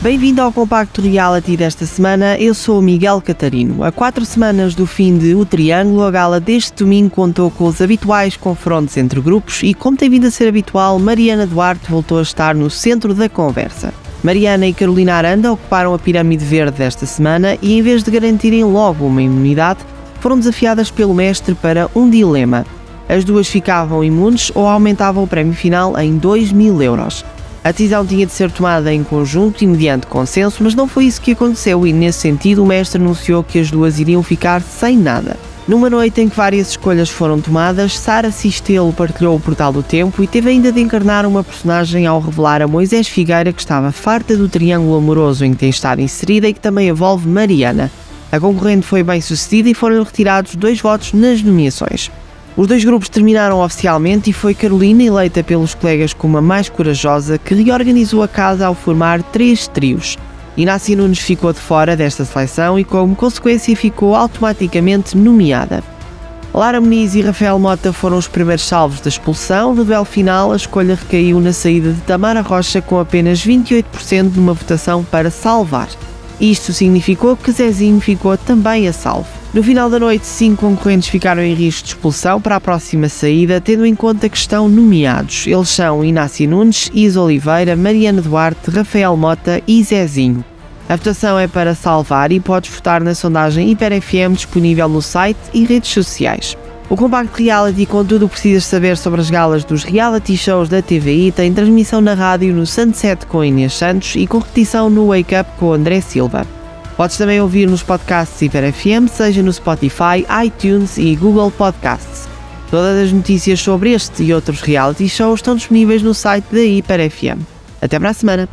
Bem-vindo ao Compacto Reality desta semana. Eu sou o Miguel Catarino. A quatro semanas do fim de O Triângulo, a gala deste domingo contou com os habituais confrontos entre grupos e, como tem vindo a ser habitual, Mariana Duarte voltou a estar no centro da conversa. Mariana e Carolina Aranda ocuparam a pirâmide verde desta semana e, em vez de garantirem logo uma imunidade, foram desafiadas pelo mestre para um dilema. As duas ficavam imunes ou aumentavam o prémio final em 2 mil euros. A decisão tinha de ser tomada em conjunto e mediante consenso, mas não foi isso que aconteceu e, nesse sentido, o mestre anunciou que as duas iriam ficar sem nada. Numa noite em que várias escolhas foram tomadas, Sara Sistelo partilhou o Portal do Tempo e teve ainda de encarnar uma personagem ao revelar a Moisés Figueira que estava farta do triângulo amoroso em que tem estado inserida e que também envolve Mariana. A concorrente foi bem sucedida e foram retirados dois votos nas nomeações. Os dois grupos terminaram oficialmente e foi Carolina, eleita pelos colegas como a mais corajosa, que reorganizou a casa ao formar três trios. Inácio Nunes ficou de fora desta seleção e, como consequência, ficou automaticamente nomeada. Lara Muniz e Rafael Mota foram os primeiros salvos da expulsão. No duelo final, a escolha recaiu na saída de Tamara Rocha com apenas 28% de uma votação para salvar. Isto significou que Zezinho ficou também a salvo. No final da noite, cinco concorrentes ficaram em risco de expulsão para a próxima saída, tendo em conta que estão nomeados. Eles são Inácio Nunes, Isa Oliveira, Mariana Duarte, Rafael Mota e Zezinho. A votação é para salvar e podes votar na sondagem HiperFM disponível no site e redes sociais. O Compacto Reality com tudo o que precisas saber sobre as galas dos reality shows da TVI tem transmissão na rádio no Sunset com Inês Santos e com repetição no Wake Up com André Silva. Podes também ouvir nos podcasts Hiper FM, seja no Spotify, iTunes e Google Podcasts. Todas as notícias sobre este e outros reality shows estão disponíveis no site da Hiper FM. Até para a semana!